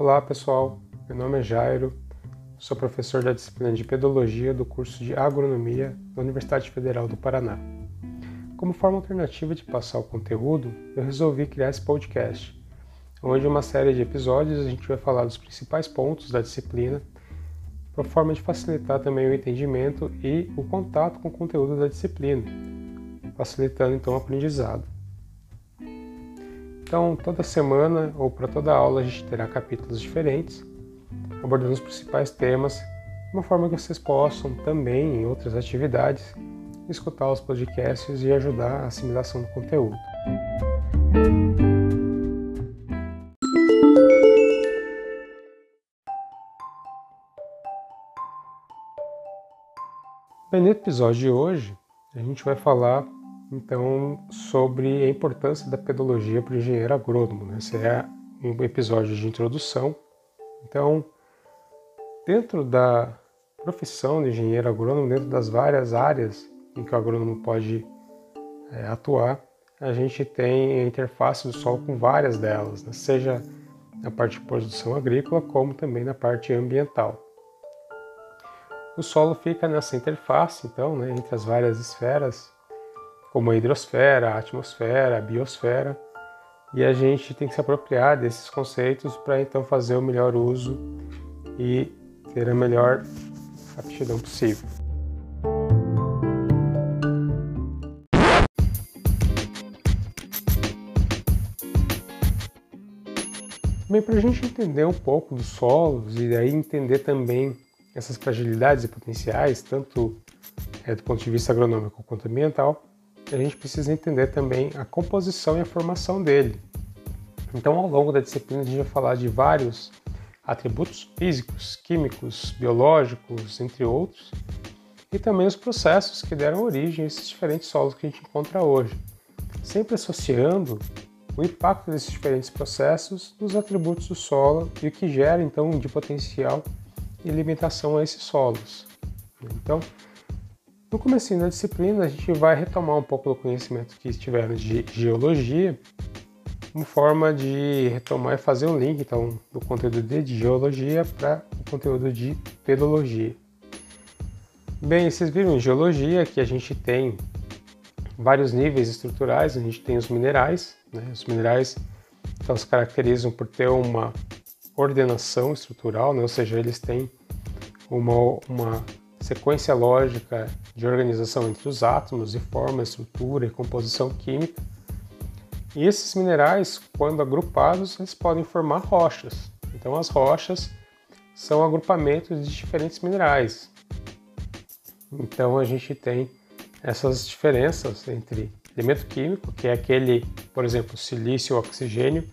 Olá pessoal, meu nome é Jairo, sou professor da disciplina de Pedologia do curso de Agronomia da Universidade Federal do Paraná. Como forma alternativa de passar o conteúdo, eu resolvi criar esse podcast, onde uma série de episódios a gente vai falar dos principais pontos da disciplina, para forma de facilitar também o entendimento e o contato com o conteúdo da disciplina, facilitando então o aprendizado. Então, toda semana ou para toda aula a gente terá capítulos diferentes, abordando os principais temas, de uma forma que vocês possam também, em outras atividades, escutar os podcasts e ajudar a assimilação do conteúdo. Bem, no episódio de hoje, a gente vai falar então sobre a importância da pedologia para o engenheiro agrônomo. Né? Esse é um episódio de introdução. Então, dentro da profissão de engenheiro agrônomo, dentro das várias áreas em que o agrônomo pode é, atuar, a gente tem a interface do solo com várias delas, né? seja na parte de produção agrícola, como também na parte ambiental. O solo fica nessa interface, então, né, entre as várias esferas como a hidrosfera, a atmosfera, a biosfera, e a gente tem que se apropriar desses conceitos para então fazer o melhor uso e ter a melhor aptidão possível. Bem, para a gente entender um pouco dos solos e aí entender também essas fragilidades e potenciais, tanto é, do ponto de vista agronômico quanto ambiental, a gente precisa entender também a composição e a formação dele. Então, ao longo da disciplina, a gente vai falar de vários atributos físicos, químicos, biológicos, entre outros, e também os processos que deram origem a esses diferentes solos que a gente encontra hoje, sempre associando o impacto desses diferentes processos nos atributos do solo e o que gera então de potencial e limitação a esses solos. Então, no começo da disciplina, a gente vai retomar um pouco do conhecimento que tivemos de geologia, uma forma de retomar e fazer um link então, do conteúdo de geologia para o conteúdo de pedologia. Bem, vocês viram em geologia que a gente tem vários níveis estruturais, a gente tem os minerais, né? os minerais então, se caracterizam por ter uma ordenação estrutural, né? ou seja, eles têm uma, uma sequência lógica de organização entre os átomos e forma, estrutura e composição química. E esses minerais, quando agrupados, eles podem formar rochas. Então as rochas são agrupamentos de diferentes minerais. Então a gente tem essas diferenças entre elemento químico, que é aquele, por exemplo, silício ou oxigênio,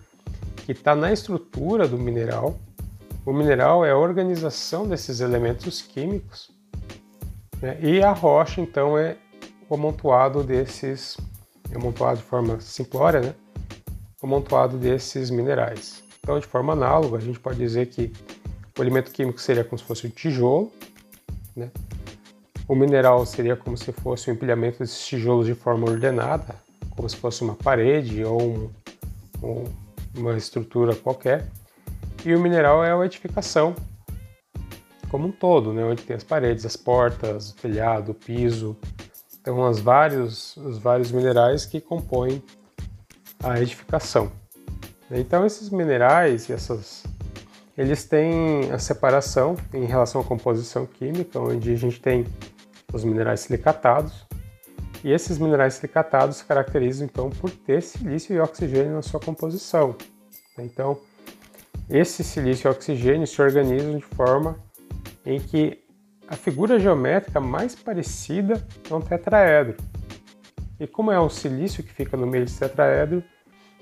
que está na estrutura do mineral. O mineral é a organização desses elementos químicos né? E a rocha, então, é o amontoado desses, é amontoado de forma simplória, né? o amontoado desses minerais. Então, de forma análoga, a gente pode dizer que o elemento químico seria como se fosse um tijolo, né? o mineral seria como se fosse um empilhamento desses tijolos de forma ordenada, como se fosse uma parede ou um, um, uma estrutura qualquer, e o mineral é a edificação, como um todo, né? onde tem as paredes, as portas, o telhado, o piso. Então, os vários, os vários minerais que compõem a edificação. Então, esses minerais, essas, eles têm a separação em relação à composição química, onde a gente tem os minerais silicatados, e esses minerais silicatados se caracterizam então por ter silício e oxigênio na sua composição. Então, esse silício e oxigênio se organizam de forma em que a figura geométrica mais parecida é um tetraedro. E como é um silício que fica no meio desse tetraedro,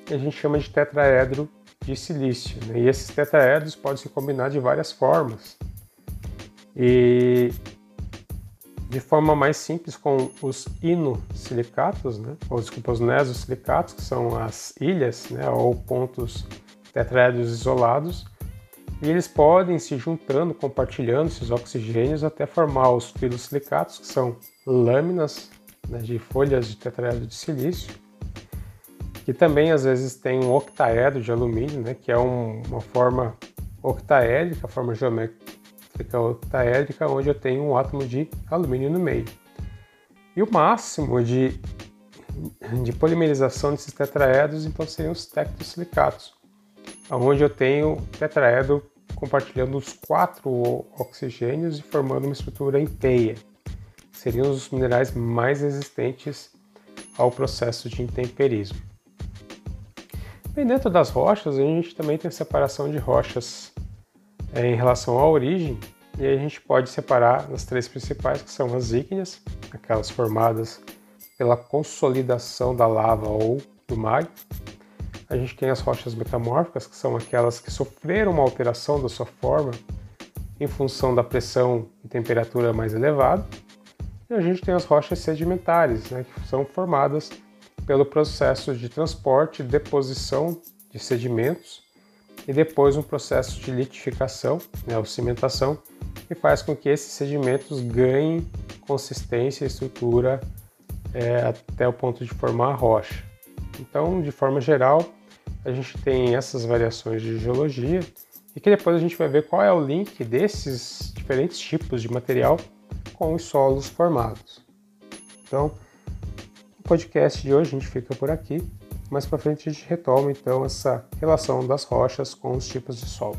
a gente chama de tetraedro de silício. Né? E esses tetraedros podem se combinar de várias formas. E de forma mais simples com os inosilicatos, né? ou desculpa, os nesosilicatos, que são as ilhas né? ou pontos tetraedros isolados, e eles podem se juntando, compartilhando esses oxigênios até formar os filosilicatos, que são lâminas né, de folhas de tetraedro de silício, que também às vezes tem um octaedro de alumínio, né, que é um, uma forma octaédrica, forma geométrica octaédrica, onde eu tenho um átomo de alumínio no meio. E o máximo de, de polimerização desses tetraedros, então, seriam os tectosilicatos, onde eu tenho tetraedro compartilhando os quatro oxigênios e formando uma estrutura em teia. Seriam os minerais mais resistentes ao processo de intemperismo. Bem, dentro das rochas, a gente também tem a separação de rochas é, em relação à origem, e a gente pode separar as três principais, que são as ígneas, aquelas formadas pela consolidação da lava ou do magma. A gente tem as rochas metamórficas, que são aquelas que sofreram uma alteração da sua forma em função da pressão e temperatura mais elevada. E a gente tem as rochas sedimentares, né, que são formadas pelo processo de transporte e deposição de sedimentos e depois um processo de litificação, né, ou cimentação, que faz com que esses sedimentos ganhem consistência e estrutura é, até o ponto de formar a rocha. Então, de forma geral, a gente tem essas variações de geologia e que depois a gente vai ver qual é o link desses diferentes tipos de material com os solos formados. Então, o podcast de hoje a gente fica por aqui. Mais para frente a gente retoma então essa relação das rochas com os tipos de solo.